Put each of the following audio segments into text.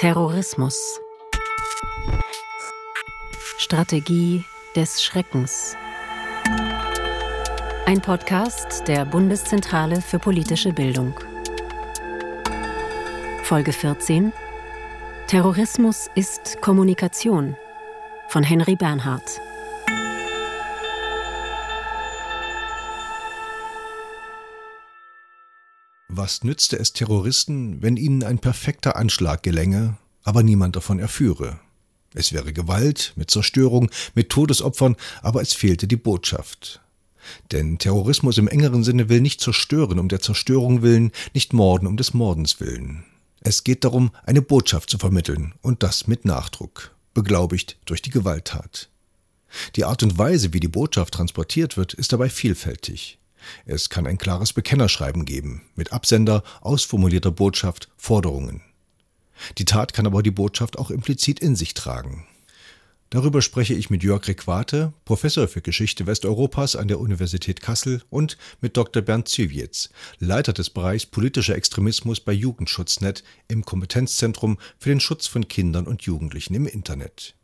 Terrorismus. Strategie des Schreckens. Ein Podcast der Bundeszentrale für politische Bildung. Folge 14. Terrorismus ist Kommunikation von Henry Bernhardt. Was nützte es Terroristen, wenn ihnen ein perfekter Anschlag gelänge, aber niemand davon erführe? Es wäre Gewalt, mit Zerstörung, mit Todesopfern, aber es fehlte die Botschaft. Denn Terrorismus im engeren Sinne will nicht zerstören um der Zerstörung willen, nicht morden um des Mordens willen. Es geht darum, eine Botschaft zu vermitteln, und das mit Nachdruck, beglaubigt durch die Gewalttat. Die Art und Weise, wie die Botschaft transportiert wird, ist dabei vielfältig. Es kann ein klares Bekennerschreiben geben, mit Absender, ausformulierter Botschaft, Forderungen. Die Tat kann aber die Botschaft auch implizit in sich tragen. Darüber spreche ich mit Jörg Requate, Professor für Geschichte Westeuropas an der Universität Kassel und mit Dr. Bernd Zywitz, Leiter des Bereichs politischer Extremismus bei Jugendschutznet im Kompetenzzentrum für den Schutz von Kindern und Jugendlichen im Internet.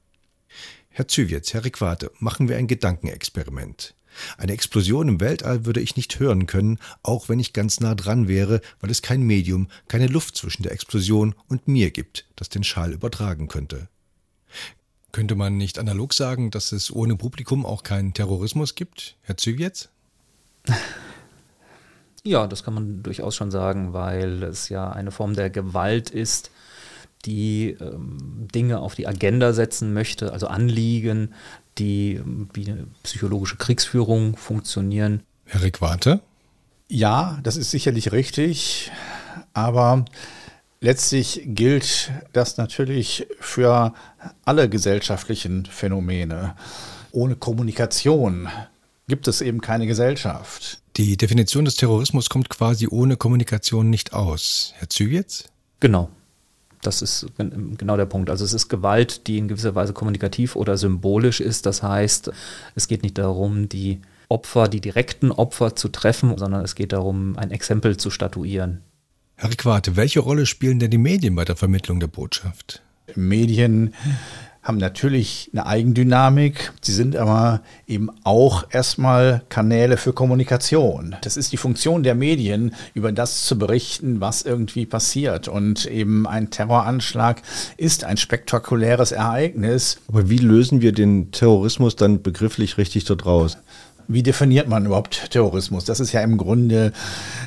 Herr Zywitz, Herr Requate, machen wir ein Gedankenexperiment. Eine Explosion im Weltall würde ich nicht hören können, auch wenn ich ganz nah dran wäre, weil es kein Medium, keine Luft zwischen der Explosion und mir gibt, das den Schall übertragen könnte. Könnte man nicht analog sagen, dass es ohne Publikum auch keinen Terrorismus gibt, Herr Zywitz? Ja, das kann man durchaus schon sagen, weil es ja eine Form der Gewalt ist, die ähm, Dinge auf die Agenda setzen möchte, also Anliegen, die wie eine psychologische Kriegsführung funktionieren. Herr Requate? Ja, das ist sicherlich richtig, aber letztlich gilt das natürlich für alle gesellschaftlichen Phänomene. Ohne Kommunikation gibt es eben keine Gesellschaft. Die Definition des Terrorismus kommt quasi ohne Kommunikation nicht aus. Herr Zywitz? Genau. Das ist genau der Punkt. Also es ist Gewalt, die in gewisser Weise kommunikativ oder symbolisch ist. Das heißt, es geht nicht darum, die Opfer, die direkten Opfer zu treffen, sondern es geht darum, ein Exempel zu statuieren. Herr Quate, welche Rolle spielen denn die Medien bei der Vermittlung der Botschaft? Medien haben natürlich eine Eigendynamik. Sie sind aber eben auch erstmal Kanäle für Kommunikation. Das ist die Funktion der Medien, über das zu berichten, was irgendwie passiert. Und eben ein Terroranschlag ist ein spektakuläres Ereignis. Aber wie lösen wir den Terrorismus dann begrifflich richtig dort raus? Wie definiert man überhaupt Terrorismus? Das ist ja im Grunde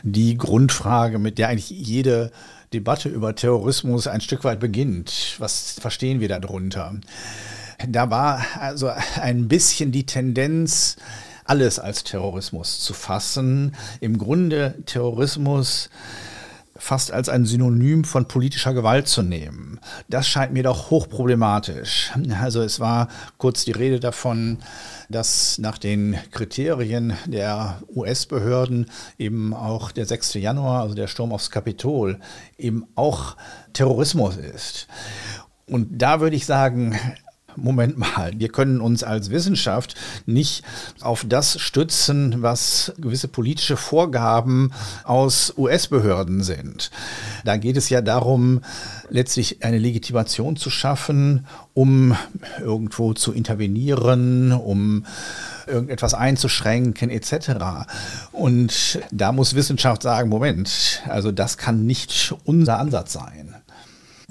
die Grundfrage, mit der eigentlich jede Debatte über Terrorismus ein Stück weit beginnt. Was verstehen wir darunter? Da war also ein bisschen die Tendenz, alles als Terrorismus zu fassen. Im Grunde Terrorismus fast als ein Synonym von politischer Gewalt zu nehmen. Das scheint mir doch hochproblematisch. Also es war kurz die Rede davon, dass nach den Kriterien der US-Behörden eben auch der 6. Januar, also der Sturm aufs Kapitol, eben auch Terrorismus ist. Und da würde ich sagen, Moment mal, wir können uns als Wissenschaft nicht auf das stützen, was gewisse politische Vorgaben aus US-Behörden sind. Da geht es ja darum, letztlich eine Legitimation zu schaffen, um irgendwo zu intervenieren, um irgendetwas einzuschränken etc. Und da muss Wissenschaft sagen, Moment, also das kann nicht unser Ansatz sein.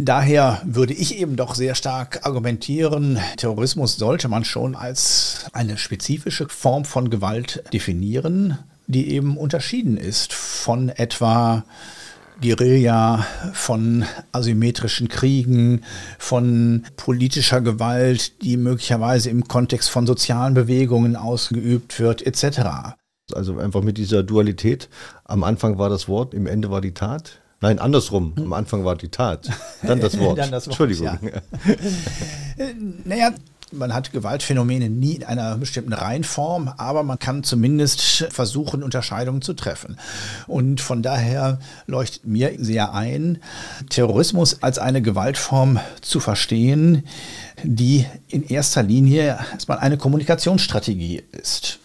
Daher würde ich eben doch sehr stark argumentieren, Terrorismus sollte man schon als eine spezifische Form von Gewalt definieren, die eben unterschieden ist von etwa Guerilla, von asymmetrischen Kriegen, von politischer Gewalt, die möglicherweise im Kontext von sozialen Bewegungen ausgeübt wird, etc. Also einfach mit dieser Dualität. Am Anfang war das Wort, im Ende war die Tat. Nein, andersrum. Am Anfang war die Tat, dann das Wort. dann das Wort Entschuldigung. Ja. naja, man hat Gewaltphänomene nie in einer bestimmten Reihenform, aber man kann zumindest versuchen, Unterscheidungen zu treffen. Und von daher leuchtet mir sehr ein, Terrorismus als eine Gewaltform zu verstehen, die in erster Linie erstmal eine Kommunikationsstrategie ist.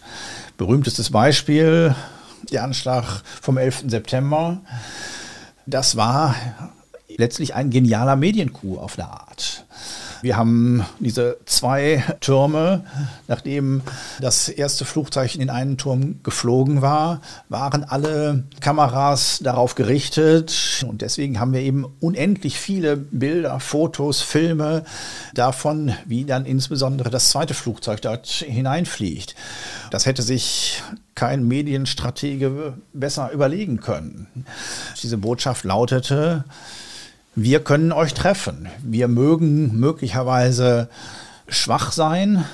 Berühmtestes Beispiel, der Anschlag vom 11. September das war letztlich ein genialer Medienkuh auf der Art. Wir haben diese zwei Türme. Nachdem das erste Flugzeug in einen Turm geflogen war, waren alle Kameras darauf gerichtet. Und deswegen haben wir eben unendlich viele Bilder, Fotos, Filme davon, wie dann insbesondere das zweite Flugzeug dort hineinfliegt. Das hätte sich kein Medienstratege besser überlegen können. Diese Botschaft lautete, wir können euch treffen. Wir mögen möglicherweise schwach sein,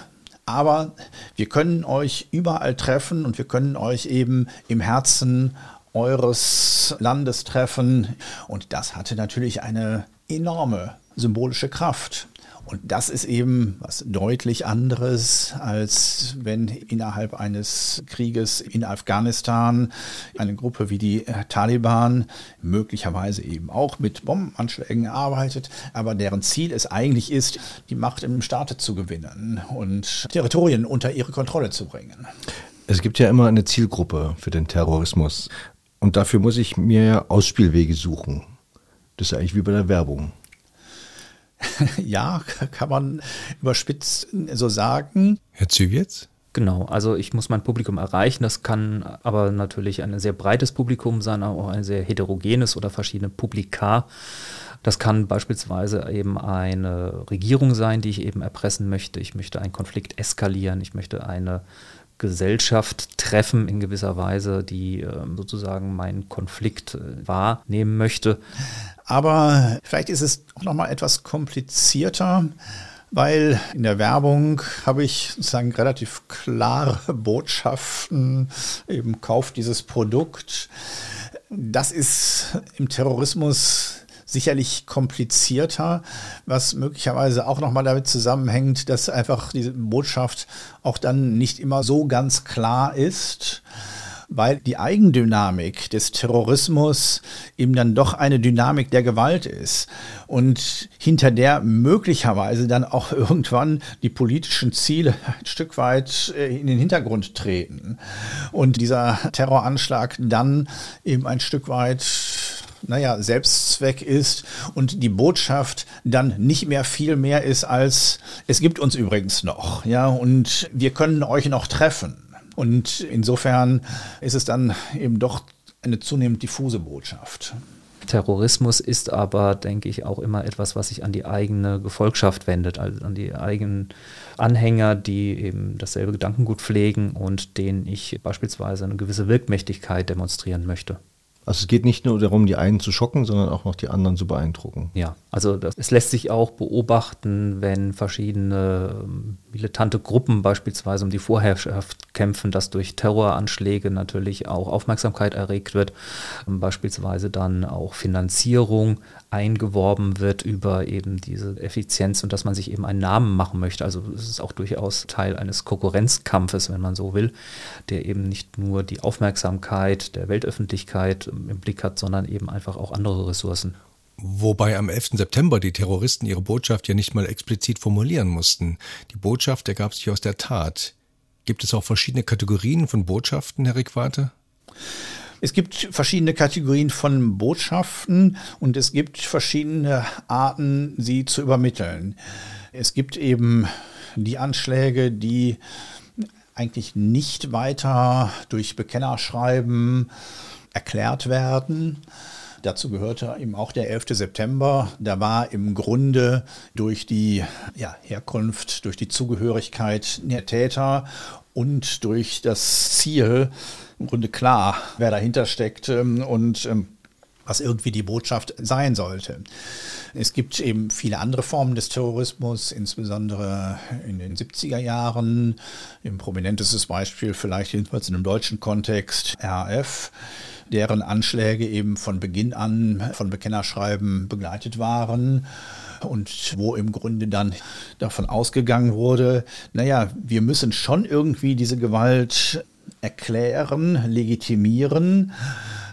aber wir können euch überall treffen und wir können euch eben im Herzen eures Landes treffen. Und das hatte natürlich eine enorme symbolische Kraft. Und das ist eben was deutlich anderes, als wenn innerhalb eines Krieges in Afghanistan eine Gruppe wie die Taliban möglicherweise eben auch mit Bombenanschlägen arbeitet, aber deren Ziel es eigentlich ist, die Macht im Staate zu gewinnen und Territorien unter ihre Kontrolle zu bringen. Es gibt ja immer eine Zielgruppe für den Terrorismus. Und dafür muss ich mir Ausspielwege suchen. Das ist eigentlich wie bei der Werbung. ja, kann man überspitzt so sagen. Herr Zywitz? Genau, also ich muss mein Publikum erreichen. Das kann aber natürlich ein sehr breites Publikum sein, auch ein sehr heterogenes oder verschiedene Publika. Das kann beispielsweise eben eine Regierung sein, die ich eben erpressen möchte. Ich möchte einen Konflikt eskalieren. Ich möchte eine Gesellschaft treffen in gewisser Weise, die ähm, sozusagen meinen Konflikt äh, wahrnehmen möchte. Aber vielleicht ist es auch noch mal etwas komplizierter, weil in der Werbung habe ich sozusagen relativ klare Botschaften, eben kauft dieses Produkt. Das ist im Terrorismus sicherlich komplizierter, was möglicherweise auch nochmal damit zusammenhängt, dass einfach diese Botschaft auch dann nicht immer so ganz klar ist weil die Eigendynamik des Terrorismus eben dann doch eine Dynamik der Gewalt ist und hinter der möglicherweise dann auch irgendwann die politischen Ziele ein Stück weit äh, in den Hintergrund treten und dieser Terroranschlag dann eben ein Stück weit naja, Selbstzweck ist und die Botschaft dann nicht mehr viel mehr ist als, es gibt uns übrigens noch, ja, und wir können euch noch treffen. Und insofern ist es dann eben doch eine zunehmend diffuse Botschaft. Terrorismus ist aber, denke ich, auch immer etwas, was sich an die eigene Gefolgschaft wendet, also an die eigenen Anhänger, die eben dasselbe Gedankengut pflegen und denen ich beispielsweise eine gewisse Wirkmächtigkeit demonstrieren möchte. Also es geht nicht nur darum, die einen zu schocken, sondern auch noch die anderen zu beeindrucken. Ja, also das, es lässt sich auch beobachten, wenn verschiedene ähm, militante Gruppen beispielsweise um die Vorherrschaft kämpfen, dass durch Terroranschläge natürlich auch Aufmerksamkeit erregt wird, ähm, beispielsweise dann auch Finanzierung eingeworben wird über eben diese Effizienz und dass man sich eben einen Namen machen möchte. Also es ist auch durchaus Teil eines Konkurrenzkampfes, wenn man so will, der eben nicht nur die Aufmerksamkeit der Weltöffentlichkeit im Blick hat, sondern eben einfach auch andere Ressourcen. Wobei am 11. September die Terroristen ihre Botschaft ja nicht mal explizit formulieren mussten. Die Botschaft ergab sich aus der Tat. Gibt es auch verschiedene Kategorien von Botschaften, Herr Riquate? Es gibt verschiedene Kategorien von Botschaften und es gibt verschiedene Arten, sie zu übermitteln. Es gibt eben die Anschläge, die eigentlich nicht weiter durch Bekennerschreiben erklärt werden. Dazu gehörte eben auch der 11. September. Da war im Grunde durch die ja, Herkunft, durch die Zugehörigkeit der Täter und durch das Ziel im Grunde klar, wer dahinter steckt ähm, und ähm, was irgendwie die Botschaft sein sollte. Es gibt eben viele andere Formen des Terrorismus, insbesondere in den 70er Jahren. Ein prominentestes Beispiel vielleicht jedenfalls in einem deutschen Kontext RAF deren Anschläge eben von Beginn an von Bekennerschreiben begleitet waren und wo im Grunde dann davon ausgegangen wurde, naja, wir müssen schon irgendwie diese Gewalt erklären, legitimieren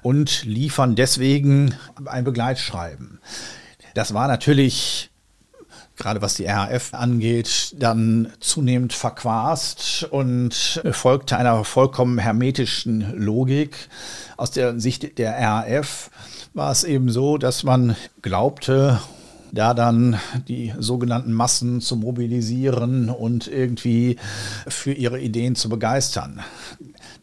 und liefern deswegen ein Begleitschreiben. Das war natürlich gerade was die RAF angeht, dann zunehmend verquast und folgte einer vollkommen hermetischen Logik. Aus der Sicht der RAF war es eben so, dass man glaubte, da dann die sogenannten Massen zu mobilisieren und irgendwie für ihre Ideen zu begeistern.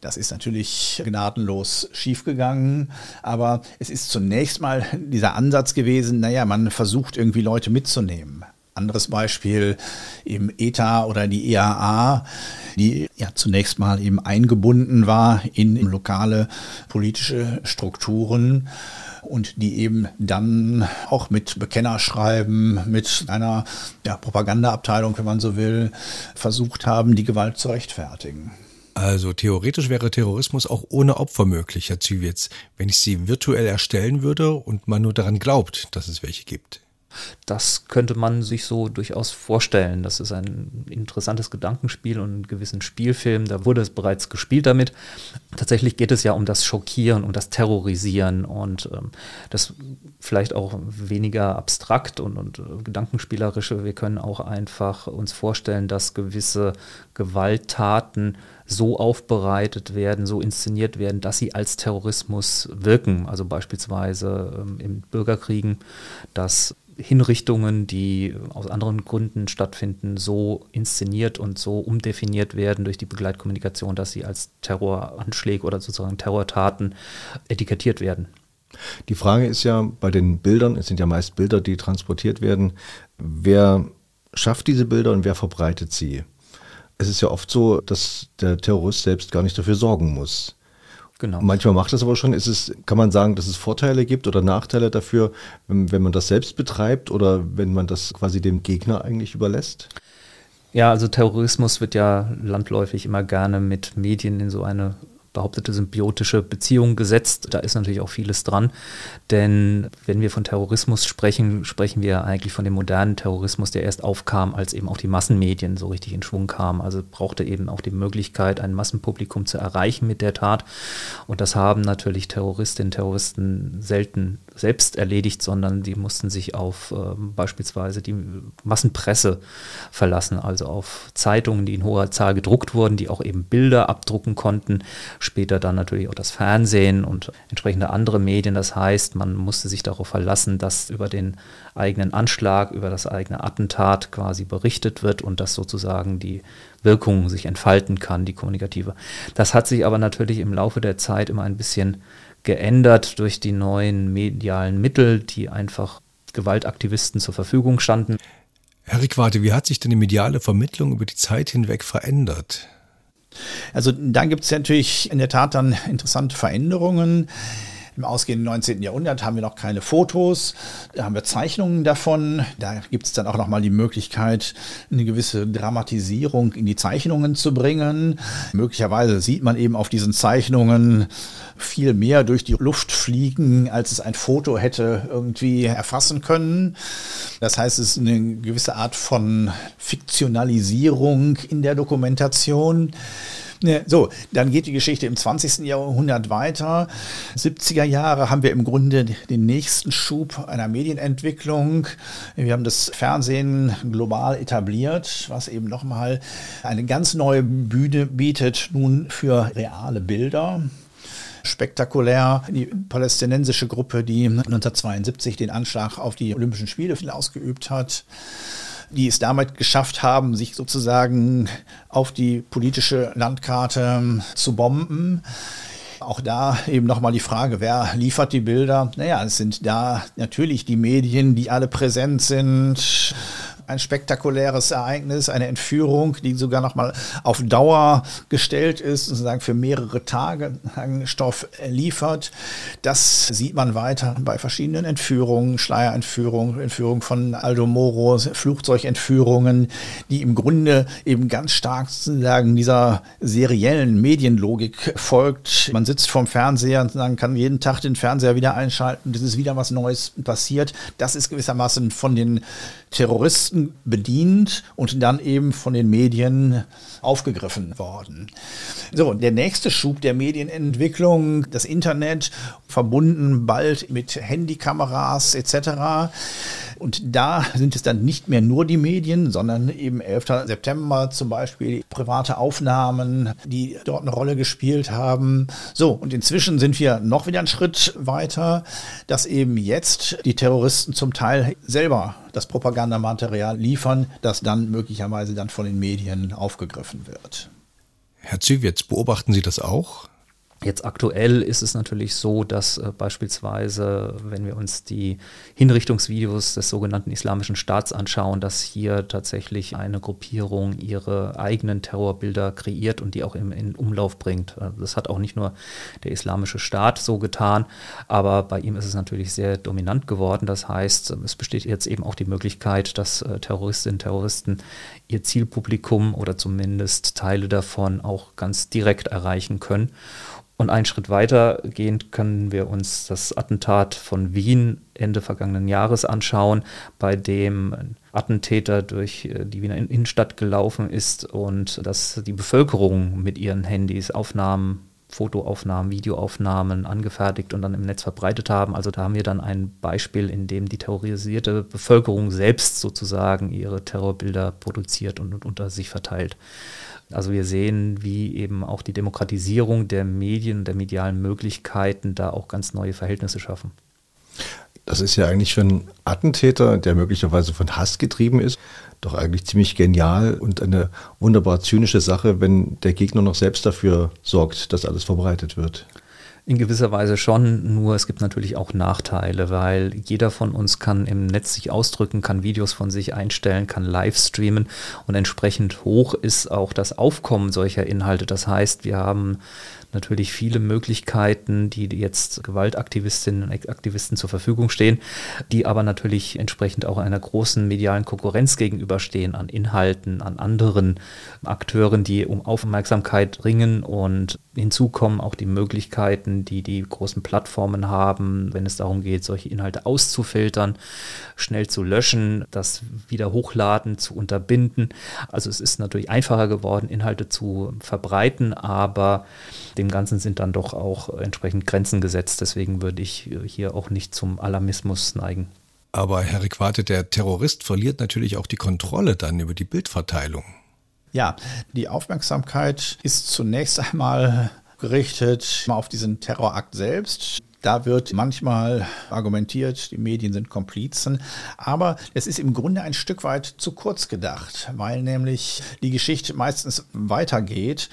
Das ist natürlich gnadenlos schiefgegangen, aber es ist zunächst mal dieser Ansatz gewesen, naja, man versucht irgendwie Leute mitzunehmen. Anderes Beispiel im ETA oder die EAA, die ja zunächst mal eben eingebunden war in lokale politische Strukturen und die eben dann auch mit Bekennerschreiben, mit einer ja, Propagandaabteilung, wenn man so will, versucht haben, die Gewalt zu rechtfertigen. Also theoretisch wäre Terrorismus auch ohne Opfer möglich, Herr Zywitz, wenn ich sie virtuell erstellen würde und man nur daran glaubt, dass es welche gibt. Das könnte man sich so durchaus vorstellen. Das ist ein interessantes Gedankenspiel und einen gewissen Spielfilm. Da wurde es bereits gespielt damit. Tatsächlich geht es ja um das Schockieren, um das Terrorisieren und ähm, das vielleicht auch weniger abstrakt und, und äh, gedankenspielerische. Wir können auch einfach uns vorstellen, dass gewisse Gewalttaten so aufbereitet werden, so inszeniert werden, dass sie als Terrorismus wirken. Also beispielsweise ähm, in Bürgerkriegen, dass Hinrichtungen, die aus anderen Gründen stattfinden, so inszeniert und so umdefiniert werden durch die Begleitkommunikation, dass sie als Terroranschläge oder sozusagen Terrortaten etikettiert werden. Die Frage ist ja bei den Bildern, es sind ja meist Bilder, die transportiert werden, wer schafft diese Bilder und wer verbreitet sie? Es ist ja oft so, dass der Terrorist selbst gar nicht dafür sorgen muss. Genau. Manchmal macht das aber schon. Ist es, kann man sagen, dass es Vorteile gibt oder Nachteile dafür, wenn, wenn man das selbst betreibt oder wenn man das quasi dem Gegner eigentlich überlässt? Ja, also Terrorismus wird ja landläufig immer gerne mit Medien in so eine behauptete symbiotische Beziehung gesetzt. Da ist natürlich auch vieles dran. Denn wenn wir von Terrorismus sprechen, sprechen wir eigentlich von dem modernen Terrorismus, der erst aufkam, als eben auch die Massenmedien so richtig in Schwung kamen. Also brauchte eben auch die Möglichkeit, ein Massenpublikum zu erreichen mit der Tat. Und das haben natürlich Terroristinnen und Terroristen selten selbst erledigt, sondern die mussten sich auf äh, beispielsweise die Massenpresse verlassen, also auf Zeitungen, die in hoher Zahl gedruckt wurden, die auch eben Bilder abdrucken konnten später dann natürlich auch das Fernsehen und entsprechende andere Medien. Das heißt, man musste sich darauf verlassen, dass über den eigenen Anschlag, über das eigene Attentat quasi berichtet wird und dass sozusagen die Wirkung sich entfalten kann, die kommunikative. Das hat sich aber natürlich im Laufe der Zeit immer ein bisschen geändert durch die neuen medialen Mittel, die einfach Gewaltaktivisten zur Verfügung standen. Herr Rickwarte, wie hat sich denn die mediale Vermittlung über die Zeit hinweg verändert? Also da gibt es natürlich in der Tat dann interessante Veränderungen. Im ausgehenden 19. Jahrhundert haben wir noch keine Fotos, da haben wir Zeichnungen davon. Da gibt es dann auch nochmal die Möglichkeit, eine gewisse Dramatisierung in die Zeichnungen zu bringen. Möglicherweise sieht man eben auf diesen Zeichnungen viel mehr durch die Luft fliegen, als es ein Foto hätte irgendwie erfassen können. Das heißt, es ist eine gewisse Art von Fiktionalisierung in der Dokumentation. So, dann geht die Geschichte im 20. Jahrhundert weiter. 70er Jahre haben wir im Grunde den nächsten Schub einer Medienentwicklung. Wir haben das Fernsehen global etabliert, was eben nochmal eine ganz neue Bühne bietet nun für reale Bilder spektakulär. Die palästinensische Gruppe, die 1972 den Anschlag auf die Olympischen Spiele ausgeübt hat die es damit geschafft haben, sich sozusagen auf die politische Landkarte ähm, zu bomben. Auch da eben nochmal die Frage, wer liefert die Bilder? Naja, es sind da natürlich die Medien, die alle präsent sind ein spektakuläres Ereignis, eine Entführung, die sogar noch mal auf Dauer gestellt ist, sozusagen für mehrere Tage Stoff liefert. Das sieht man weiter bei verschiedenen Entführungen, Schleierentführungen, Entführung von Aldo Moro, Flugzeugentführungen, die im Grunde eben ganz stark sozusagen dieser seriellen Medienlogik folgt. Man sitzt vorm Fernseher und kann jeden Tag den Fernseher wieder einschalten, es ist wieder was Neues passiert. Das ist gewissermaßen von den Terroristen bedient und dann eben von den Medien aufgegriffen worden. So, der nächste Schub der Medienentwicklung, das Internet, verbunden bald mit Handykameras etc. Und da sind es dann nicht mehr nur die Medien, sondern eben 11. September zum Beispiel private Aufnahmen, die dort eine Rolle gespielt haben. So, und inzwischen sind wir noch wieder einen Schritt weiter, dass eben jetzt die Terroristen zum Teil selber das Propagandamaterial liefern, das dann möglicherweise dann von den Medien aufgegriffen wird. Herr Zywitz, beobachten Sie das auch? Jetzt aktuell ist es natürlich so, dass äh, beispielsweise, wenn wir uns die Hinrichtungsvideos des sogenannten Islamischen Staats anschauen, dass hier tatsächlich eine Gruppierung ihre eigenen Terrorbilder kreiert und die auch im, in Umlauf bringt. Äh, das hat auch nicht nur der Islamische Staat so getan, aber bei ihm ist es natürlich sehr dominant geworden. Das heißt, es besteht jetzt eben auch die Möglichkeit, dass äh, Terroristinnen und Terroristen ihr Zielpublikum oder zumindest Teile davon auch ganz direkt erreichen können. Und einen Schritt weiter gehend können wir uns das Attentat von Wien Ende vergangenen Jahres anschauen, bei dem ein Attentäter durch äh, die Wiener Innenstadt gelaufen ist und dass die Bevölkerung mit ihren Handys Aufnahmen Fotoaufnahmen, Videoaufnahmen angefertigt und dann im Netz verbreitet haben. Also da haben wir dann ein Beispiel, in dem die terrorisierte Bevölkerung selbst sozusagen ihre Terrorbilder produziert und unter sich verteilt. Also wir sehen, wie eben auch die Demokratisierung der Medien, der medialen Möglichkeiten da auch ganz neue Verhältnisse schaffen. Das ist ja eigentlich für einen Attentäter, der möglicherweise von Hass getrieben ist, doch eigentlich ziemlich genial und eine wunderbar zynische Sache, wenn der Gegner noch selbst dafür sorgt, dass alles verbreitet wird. In gewisser Weise schon, nur es gibt natürlich auch Nachteile, weil jeder von uns kann im Netz sich ausdrücken, kann Videos von sich einstellen, kann live streamen und entsprechend hoch ist auch das Aufkommen solcher Inhalte. Das heißt, wir haben natürlich viele Möglichkeiten, die jetzt Gewaltaktivistinnen und Aktivisten zur Verfügung stehen, die aber natürlich entsprechend auch einer großen medialen Konkurrenz gegenüberstehen an Inhalten, an anderen Akteuren, die um Aufmerksamkeit ringen und hinzu kommen auch die Möglichkeiten, die die großen Plattformen haben, wenn es darum geht, solche Inhalte auszufiltern, schnell zu löschen, das wieder hochladen, zu unterbinden. Also es ist natürlich einfacher geworden, Inhalte zu verbreiten, aber dem Ganzen sind dann doch auch entsprechend Grenzen gesetzt. Deswegen würde ich hier auch nicht zum Alarmismus neigen. Aber Herr Requate, der Terrorist verliert natürlich auch die Kontrolle dann über die Bildverteilung. Ja, die Aufmerksamkeit ist zunächst einmal gerichtet auf diesen Terrorakt selbst. Da wird manchmal argumentiert, die Medien sind Komplizen, aber es ist im Grunde ein Stück weit zu kurz gedacht, weil nämlich die Geschichte meistens weitergeht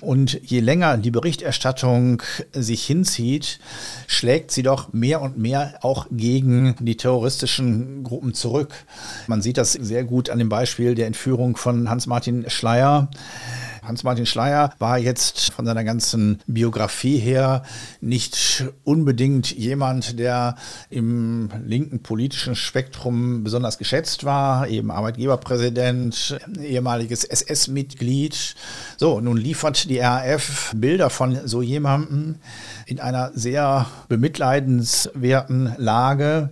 und je länger die Berichterstattung sich hinzieht, schlägt sie doch mehr und mehr auch gegen die terroristischen Gruppen zurück. Man sieht das sehr gut an dem Beispiel der Entführung von Hans-Martin Schleyer. Hans-Martin Schleyer war jetzt von seiner ganzen Biografie her nicht unbedingt jemand, der im linken politischen Spektrum besonders geschätzt war, eben Arbeitgeberpräsident, ehemaliges SS-Mitglied. So, nun liefert die RAF Bilder von so jemandem in einer sehr bemitleidenswerten Lage.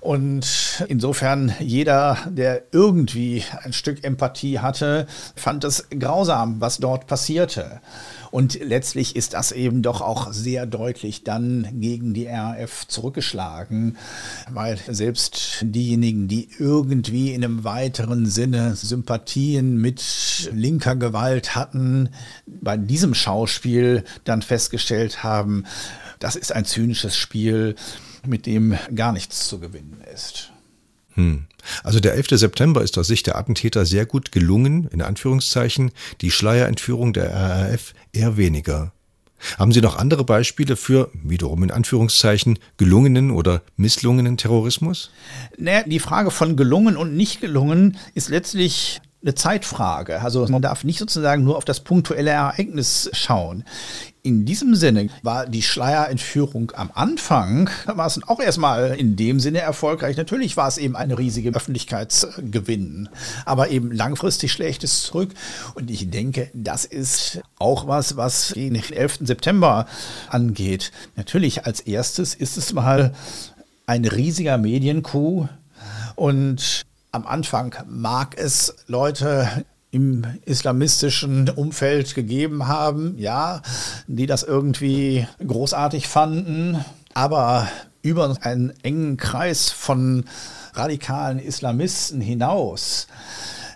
Und insofern jeder, der irgendwie ein Stück Empathie hatte, fand es grausam, was dort passierte. Und letztlich ist das eben doch auch sehr deutlich dann gegen die RAF zurückgeschlagen, weil selbst diejenigen, die irgendwie in einem weiteren Sinne Sympathien mit linker Gewalt hatten, bei diesem Schauspiel dann festgestellt haben, das ist ein zynisches Spiel mit dem gar nichts zu gewinnen ist. Hm. Also der 11. September ist aus Sicht der Attentäter sehr gut gelungen, in Anführungszeichen, die Schleierentführung der RAF eher weniger. Haben Sie noch andere Beispiele für, wiederum in Anführungszeichen, gelungenen oder misslungenen Terrorismus? Naja, die Frage von gelungen und nicht gelungen ist letztlich eine Zeitfrage. Also man darf nicht sozusagen nur auf das punktuelle Ereignis schauen. In diesem Sinne war die Schleierentführung am Anfang, war es auch erstmal in dem Sinne erfolgreich. Natürlich war es eben eine riesige Öffentlichkeitsgewinn, aber eben langfristig schlägt es zurück. Und ich denke, das ist auch was, was den 11. September angeht. Natürlich als erstes ist es mal ein riesiger Medienkuh und am Anfang mag es Leute im islamistischen Umfeld gegeben haben, ja, die das irgendwie großartig fanden. Aber über einen engen Kreis von radikalen Islamisten hinaus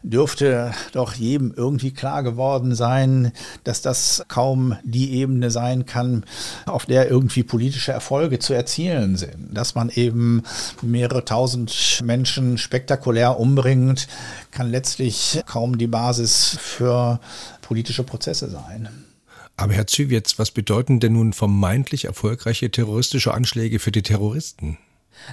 dürfte doch jedem irgendwie klar geworden sein, dass das kaum die Ebene sein kann, auf der irgendwie politische Erfolge zu erzielen sind. Dass man eben mehrere tausend Menschen spektakulär umbringt, kann letztlich kaum die Basis für politische Prozesse sein. Aber Herr Züwitz, was bedeuten denn nun vermeintlich erfolgreiche terroristische Anschläge für die Terroristen?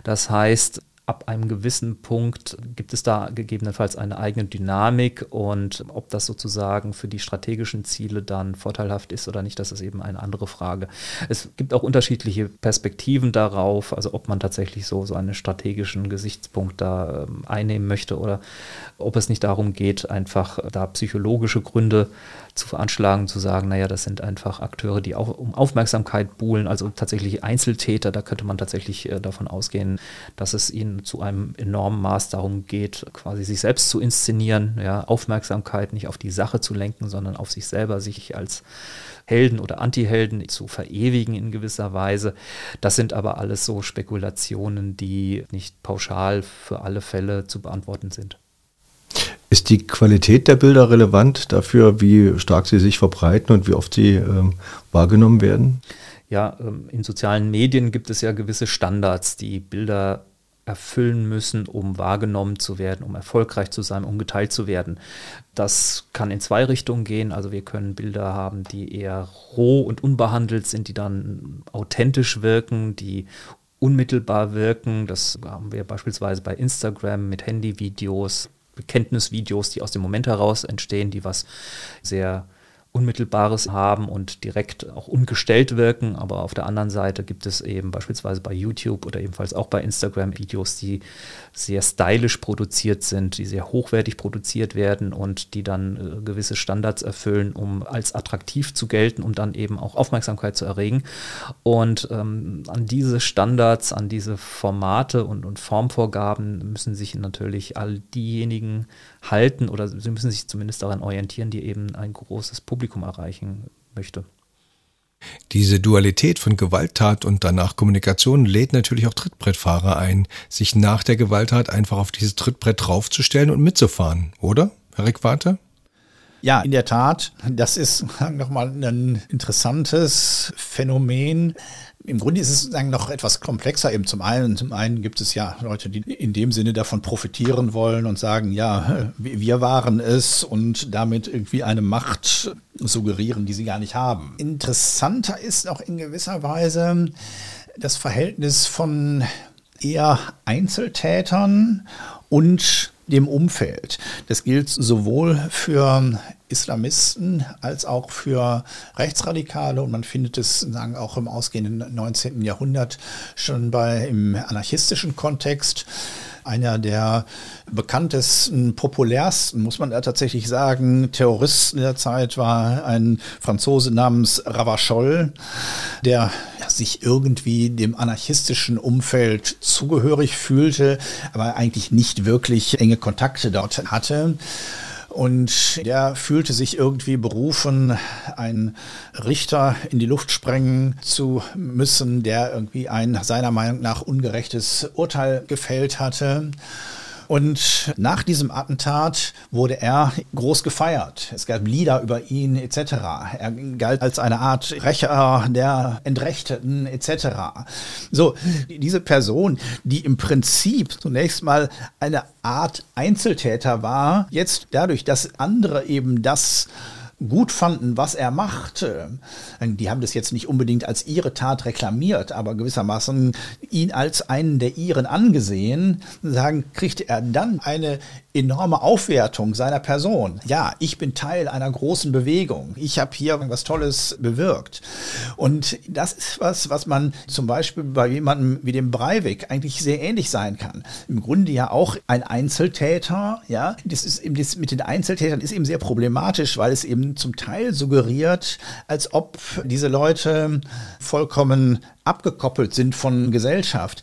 Das heißt, ab einem gewissen Punkt gibt es da gegebenenfalls eine eigene Dynamik und ob das sozusagen für die strategischen Ziele dann vorteilhaft ist oder nicht, das ist eben eine andere Frage. Es gibt auch unterschiedliche Perspektiven darauf, also ob man tatsächlich so, so einen strategischen Gesichtspunkt da ähm, einnehmen möchte oder ob es nicht darum geht, einfach da psychologische Gründe zu veranschlagen, zu sagen, naja, das sind einfach Akteure, die auch um Aufmerksamkeit buhlen, also tatsächlich Einzeltäter, da könnte man tatsächlich äh, davon ausgehen, dass es ihnen zu einem enormen Maß darum geht, quasi sich selbst zu inszenieren, ja, Aufmerksamkeit nicht auf die Sache zu lenken, sondern auf sich selber, sich als Helden oder Antihelden zu verewigen in gewisser Weise. Das sind aber alles so Spekulationen, die nicht pauschal für alle Fälle zu beantworten sind. Ist die Qualität der Bilder relevant dafür, wie stark sie sich verbreiten und wie oft sie ähm, wahrgenommen werden? Ja, ähm, in sozialen Medien gibt es ja gewisse Standards, die Bilder erfüllen müssen, um wahrgenommen zu werden, um erfolgreich zu sein, um geteilt zu werden. Das kann in zwei Richtungen gehen. Also wir können Bilder haben, die eher roh und unbehandelt sind, die dann authentisch wirken, die unmittelbar wirken. Das haben wir beispielsweise bei Instagram mit Handyvideos, Bekenntnisvideos, die aus dem Moment heraus entstehen, die was sehr Unmittelbares haben und direkt auch ungestellt wirken. Aber auf der anderen Seite gibt es eben beispielsweise bei YouTube oder ebenfalls auch bei Instagram Videos, die sehr stylisch produziert sind, die sehr hochwertig produziert werden und die dann äh, gewisse Standards erfüllen, um als attraktiv zu gelten, um dann eben auch Aufmerksamkeit zu erregen. Und ähm, an diese Standards, an diese Formate und, und Formvorgaben müssen sich natürlich all diejenigen halten oder sie müssen sich zumindest daran orientieren, die eben ein großes Publikum erreichen möchte. Diese Dualität von Gewalttat und danach Kommunikation lädt natürlich auch Trittbrettfahrer ein, sich nach der Gewalttat einfach auf dieses Trittbrett draufzustellen und mitzufahren, oder, Herr Rickwarte? Ja, in der Tat. Das ist nochmal ein interessantes Phänomen. Im Grunde ist es sozusagen noch etwas komplexer. Eben zum einen, zum einen gibt es ja Leute, die in dem Sinne davon profitieren wollen und sagen, ja, wir waren es und damit irgendwie eine Macht suggerieren, die sie gar nicht haben. Interessanter ist auch in gewisser Weise das Verhältnis von eher Einzeltätern und dem Umfeld. Das gilt sowohl für Islamisten als auch für Rechtsradikale und man findet es sagen, auch im ausgehenden 19. Jahrhundert schon bei im anarchistischen Kontext einer der bekanntesten, populärsten, muss man da tatsächlich sagen, Terroristen der Zeit war ein Franzose namens Ravachol, der sich irgendwie dem anarchistischen Umfeld zugehörig fühlte, aber eigentlich nicht wirklich enge Kontakte dort hatte. Und der fühlte sich irgendwie berufen, einen Richter in die Luft sprengen zu müssen, der irgendwie ein seiner Meinung nach ungerechtes Urteil gefällt hatte. Und nach diesem Attentat wurde er groß gefeiert. Es gab Lieder über ihn etc. Er galt als eine Art Rächer der Entrechteten etc. So, diese Person, die im Prinzip zunächst mal eine Art Einzeltäter war, jetzt dadurch, dass andere eben das gut fanden, was er machte. Die haben das jetzt nicht unbedingt als ihre Tat reklamiert, aber gewissermaßen ihn als einen der ihren angesehen, sagen, kriegte er dann eine enorme Aufwertung seiner Person. Ja, ich bin Teil einer großen Bewegung. Ich habe hier was Tolles bewirkt. Und das ist was, was man zum Beispiel bei jemandem wie dem Breivik eigentlich sehr ähnlich sein kann. Im Grunde ja auch ein Einzeltäter. Ja, das ist eben das mit den Einzeltätern ist eben sehr problematisch, weil es eben zum Teil suggeriert, als ob diese Leute vollkommen abgekoppelt sind von Gesellschaft.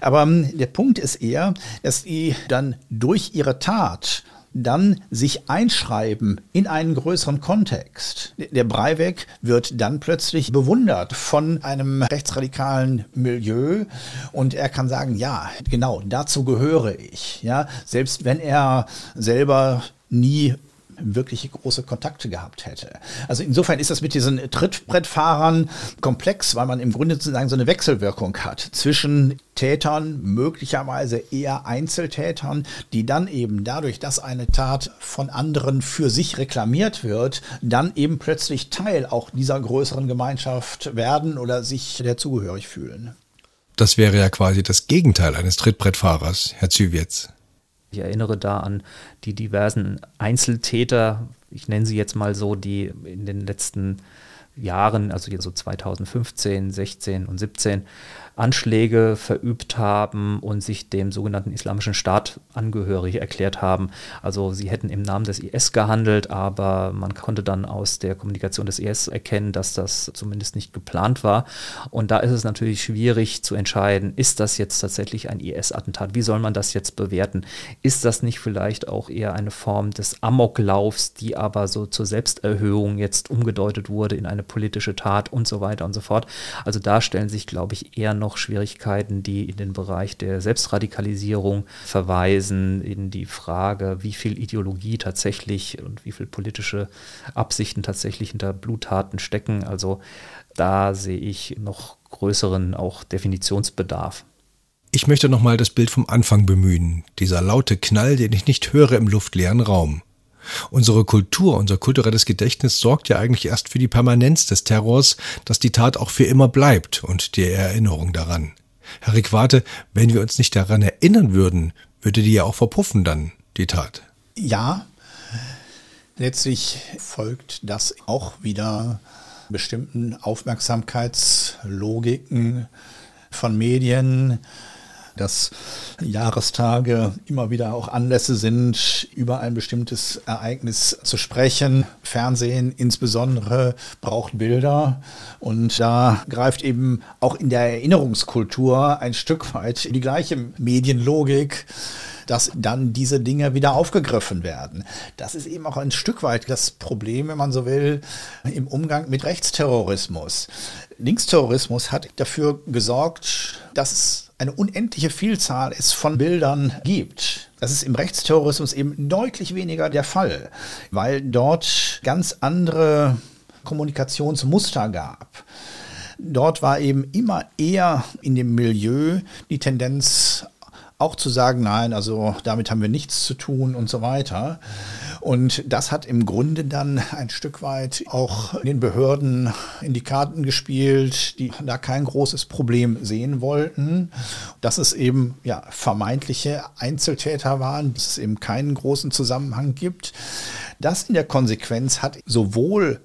Aber ähm, der Punkt ist eher, dass die dann durch ihre Tat dann sich einschreiben in einen größeren Kontext. Der Breivik wird dann plötzlich bewundert von einem rechtsradikalen Milieu und er kann sagen, ja, genau, dazu gehöre ich. Ja, selbst wenn er selber nie wirkliche große Kontakte gehabt hätte. Also insofern ist das mit diesen Trittbrettfahrern komplex, weil man im Grunde sozusagen so eine Wechselwirkung hat zwischen Tätern, möglicherweise eher Einzeltätern, die dann eben dadurch, dass eine Tat von anderen für sich reklamiert wird, dann eben plötzlich Teil auch dieser größeren Gemeinschaft werden oder sich der zugehörig fühlen. Das wäre ja quasi das Gegenteil eines Trittbrettfahrers, Herr Züwietz. Ich erinnere da an die diversen Einzeltäter, ich nenne sie jetzt mal so, die in den letzten Jahren, also so 2015, 16 und 17, Anschläge verübt haben und sich dem sogenannten Islamischen Staat angehörig erklärt haben. Also sie hätten im Namen des IS gehandelt, aber man konnte dann aus der Kommunikation des IS erkennen, dass das zumindest nicht geplant war. Und da ist es natürlich schwierig zu entscheiden, ist das jetzt tatsächlich ein IS-Attentat? Wie soll man das jetzt bewerten? Ist das nicht vielleicht auch eher eine Form des Amoklaufs, die aber so zur Selbsterhöhung jetzt umgedeutet wurde in eine politische Tat und so weiter und so fort? Also da stellen sich, glaube ich, eher noch noch Schwierigkeiten, die in den Bereich der Selbstradikalisierung verweisen, in die Frage, wie viel Ideologie tatsächlich und wie viel politische Absichten tatsächlich hinter Bluttaten stecken. Also da sehe ich noch größeren auch Definitionsbedarf. Ich möchte nochmal das Bild vom Anfang bemühen, dieser laute Knall, den ich nicht höre im luftleeren Raum. Unsere Kultur, unser kulturelles Gedächtnis sorgt ja eigentlich erst für die Permanenz des Terrors, dass die Tat auch für immer bleibt und die Erinnerung daran. Herr Riquate, wenn wir uns nicht daran erinnern würden, würde die ja auch verpuffen dann, die Tat. Ja, letztlich folgt das auch wieder bestimmten Aufmerksamkeitslogiken von Medien, dass Jahrestage immer wieder auch Anlässe sind, über ein bestimmtes Ereignis zu sprechen. Fernsehen insbesondere braucht Bilder und da greift eben auch in der Erinnerungskultur ein Stück weit die gleiche Medienlogik dass dann diese Dinge wieder aufgegriffen werden. Das ist eben auch ein Stück weit das Problem, wenn man so will, im Umgang mit Rechtsterrorismus. Linksterrorismus hat dafür gesorgt, dass eine unendliche Vielzahl es von Bildern gibt. Das ist im Rechtsterrorismus eben deutlich weniger der Fall, weil dort ganz andere Kommunikationsmuster gab. Dort war eben immer eher in dem Milieu die Tendenz auch zu sagen, nein, also damit haben wir nichts zu tun und so weiter. Und das hat im Grunde dann ein Stück weit auch den Behörden in die Karten gespielt, die da kein großes Problem sehen wollten, dass es eben ja vermeintliche Einzeltäter waren, dass es eben keinen großen Zusammenhang gibt. Das in der Konsequenz hat sowohl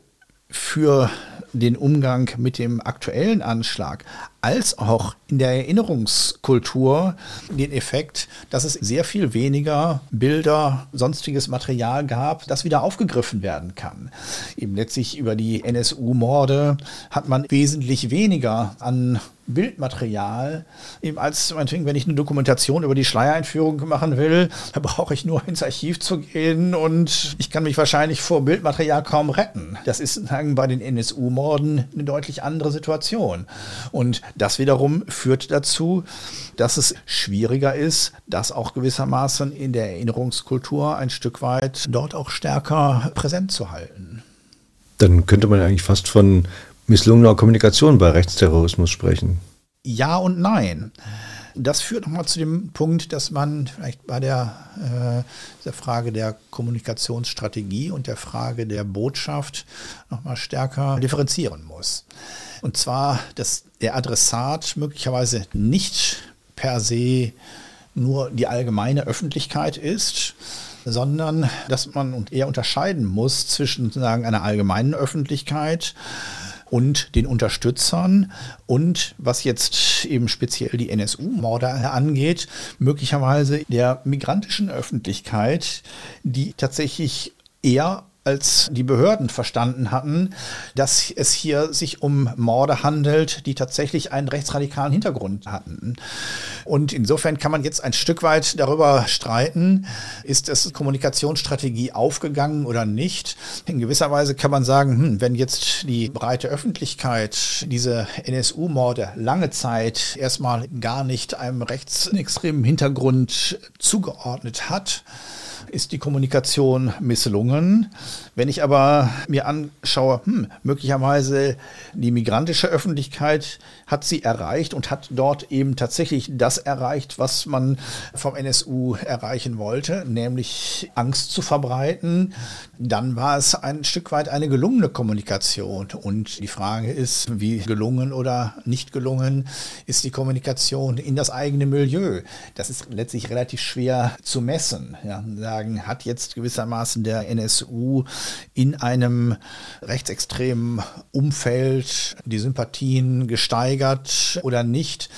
für den Umgang mit dem aktuellen Anschlag als auch in der Erinnerungskultur den Effekt, dass es sehr viel weniger Bilder, sonstiges Material gab, das wieder aufgegriffen werden kann. Eben letztlich über die NSU-Morde hat man wesentlich weniger an Bildmaterial, eben als wenn ich eine Dokumentation über die Schleiereinführung machen will, da brauche ich nur ins Archiv zu gehen und ich kann mich wahrscheinlich vor Bildmaterial kaum retten. Das ist bei den NSU-Morden eine deutlich andere Situation. Und das wiederum führt dazu, dass es schwieriger ist, das auch gewissermaßen in der Erinnerungskultur ein Stück weit dort auch stärker präsent zu halten. Dann könnte man eigentlich fast von misslungener Kommunikation bei Rechtsterrorismus sprechen. Ja und nein. Das führt nochmal zu dem Punkt, dass man vielleicht bei der, äh, der Frage der Kommunikationsstrategie und der Frage der Botschaft nochmal stärker differenzieren muss. Und zwar, dass der Adressat möglicherweise nicht per se nur die allgemeine Öffentlichkeit ist, sondern dass man eher unterscheiden muss zwischen sozusagen einer allgemeinen Öffentlichkeit und den Unterstützern und was jetzt eben speziell die NSU-Morde angeht, möglicherweise der migrantischen Öffentlichkeit, die tatsächlich eher als die Behörden verstanden hatten, dass es hier sich um Morde handelt, die tatsächlich einen rechtsradikalen Hintergrund hatten. Und insofern kann man jetzt ein Stück weit darüber streiten, ist es Kommunikationsstrategie aufgegangen oder nicht. In gewisser Weise kann man sagen, hm, wenn jetzt die breite Öffentlichkeit diese NSU-Morde lange Zeit erstmal gar nicht einem rechtsextremen Hintergrund zugeordnet hat, ist die Kommunikation misslungen. Wenn ich aber mir anschaue, hm, möglicherweise die migrantische Öffentlichkeit hat sie erreicht und hat dort eben tatsächlich das erreicht, was man vom NSU erreichen wollte, nämlich Angst zu verbreiten, dann war es ein Stück weit eine gelungene Kommunikation. Und die Frage ist, wie gelungen oder nicht gelungen ist die Kommunikation in das eigene Milieu. Das ist letztlich relativ schwer zu messen. Ja, sagen, hat jetzt gewissermaßen der NSU in einem rechtsextremen Umfeld die Sympathien gesteigert oder nicht,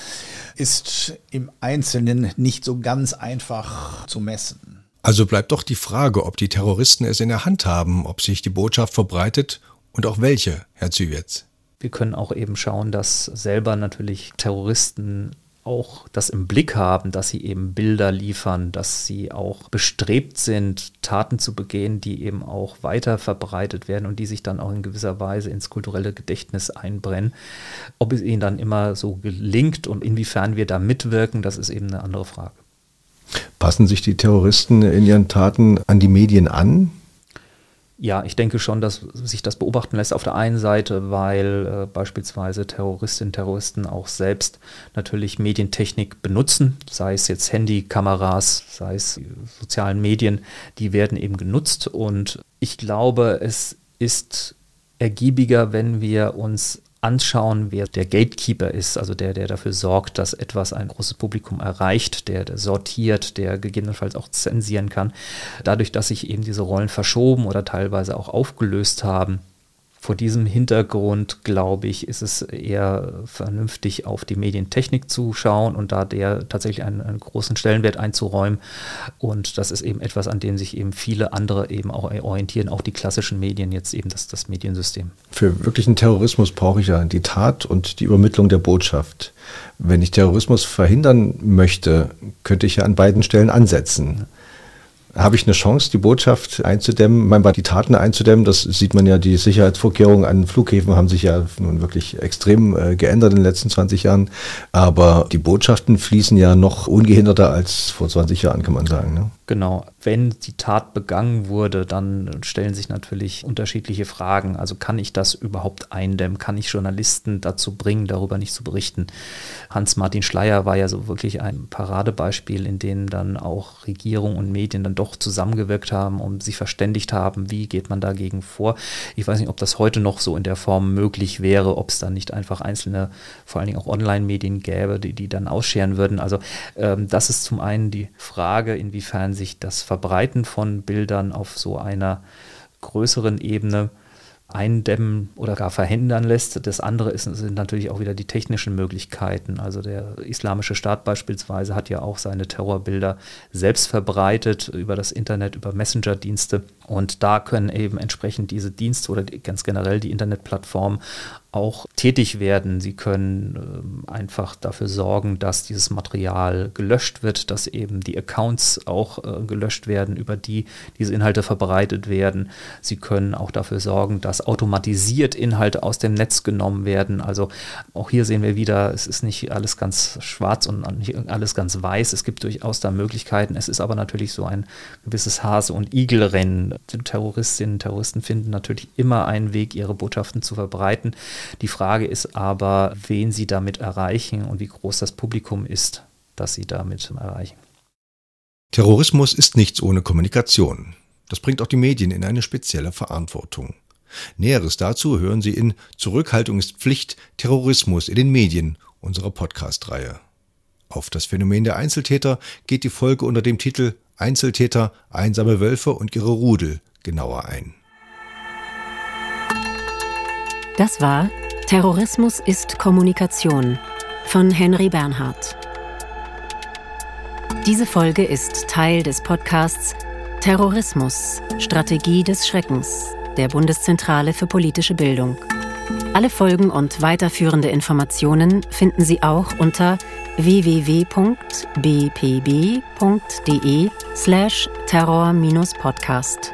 ist im Einzelnen nicht so ganz einfach zu messen. Also bleibt doch die Frage, ob die Terroristen es in der Hand haben, ob sich die Botschaft verbreitet und auch welche, Herr Züwetz. Wir können auch eben schauen, dass selber natürlich Terroristen auch das im Blick haben, dass sie eben Bilder liefern, dass sie auch bestrebt sind, Taten zu begehen, die eben auch weiter verbreitet werden und die sich dann auch in gewisser Weise ins kulturelle Gedächtnis einbrennen. Ob es ihnen dann immer so gelingt und inwiefern wir da mitwirken, das ist eben eine andere Frage. Passen sich die Terroristen in ihren Taten an die Medien an? Ja, ich denke schon, dass sich das beobachten lässt. Auf der einen Seite, weil äh, beispielsweise Terroristinnen und Terroristen auch selbst natürlich Medientechnik benutzen, sei es jetzt Handykameras, sei es sozialen Medien, die werden eben genutzt. Und ich glaube, es ist ergiebiger, wenn wir uns anschauen, wer der Gatekeeper ist, also der, der dafür sorgt, dass etwas ein großes Publikum erreicht, der, der sortiert, der gegebenenfalls auch zensieren kann. Dadurch, dass sich eben diese Rollen verschoben oder teilweise auch aufgelöst haben, vor diesem Hintergrund, glaube ich, ist es eher vernünftig, auf die Medientechnik zu schauen und da der tatsächlich einen, einen, großen Stellenwert einzuräumen. Und das ist eben etwas, an dem sich eben viele andere eben auch orientieren, auch die klassischen Medien, jetzt eben das, das Mediensystem. Für wirklichen Terrorismus brauche ich ja die Tat und die Übermittlung der Botschaft. Wenn ich Terrorismus verhindern möchte, könnte ich ja an beiden Stellen ansetzen habe ich eine Chance, die Botschaft einzudämmen, manchmal die Taten einzudämmen. Das sieht man ja, die Sicherheitsvorkehrungen an Flughäfen haben sich ja nun wirklich extrem äh, geändert in den letzten 20 Jahren. Aber die Botschaften fließen ja noch ungehinderter als vor 20 Jahren, kann man sagen. Ne? Genau. Wenn die Tat begangen wurde, dann stellen sich natürlich unterschiedliche Fragen. Also kann ich das überhaupt eindämmen? Kann ich Journalisten dazu bringen, darüber nicht zu berichten? Hans-Martin Schleier war ja so wirklich ein Paradebeispiel, in dem dann auch Regierung und Medien dann doch zusammengewirkt haben und sich verständigt haben, wie geht man dagegen vor. Ich weiß nicht, ob das heute noch so in der Form möglich wäre, ob es dann nicht einfach einzelne, vor allen Dingen auch Online-Medien gäbe, die, die dann ausscheren würden. Also ähm, das ist zum einen die Frage, inwiefern sich das Verbreiten von Bildern auf so einer größeren Ebene eindämmen oder gar verhindern lässt. Das andere ist, sind natürlich auch wieder die technischen Möglichkeiten. Also der Islamische Staat beispielsweise hat ja auch seine Terrorbilder selbst verbreitet über das Internet, über Messenger-Dienste. Und da können eben entsprechend diese Dienste oder ganz generell die Internetplattformen auch tätig werden. Sie können äh, einfach dafür sorgen, dass dieses Material gelöscht wird, dass eben die Accounts auch äh, gelöscht werden, über die diese Inhalte verbreitet werden. Sie können auch dafür sorgen, dass automatisiert Inhalte aus dem Netz genommen werden. Also auch hier sehen wir wieder, es ist nicht alles ganz schwarz und nicht alles ganz weiß. Es gibt durchaus da Möglichkeiten. Es ist aber natürlich so ein gewisses Hase- und Igelrennen. Terroristinnen und Terroristen finden natürlich immer einen Weg, ihre Botschaften zu verbreiten. Die Frage ist aber, wen sie damit erreichen und wie groß das Publikum ist, das sie damit erreichen. Terrorismus ist nichts ohne Kommunikation. Das bringt auch die Medien in eine spezielle Verantwortung. Näheres dazu hören Sie in Zurückhaltung ist Pflicht, Terrorismus in den Medien unserer Podcast-Reihe. Auf das Phänomen der Einzeltäter geht die Folge unter dem Titel Einzeltäter, einsame Wölfe und ihre Rudel genauer ein. Das war Terrorismus ist Kommunikation von Henry Bernhardt. Diese Folge ist Teil des Podcasts Terrorismus, Strategie des Schreckens der Bundeszentrale für politische Bildung. Alle Folgen und weiterführende Informationen finden Sie auch unter www.bpb.de slash terror-podcast.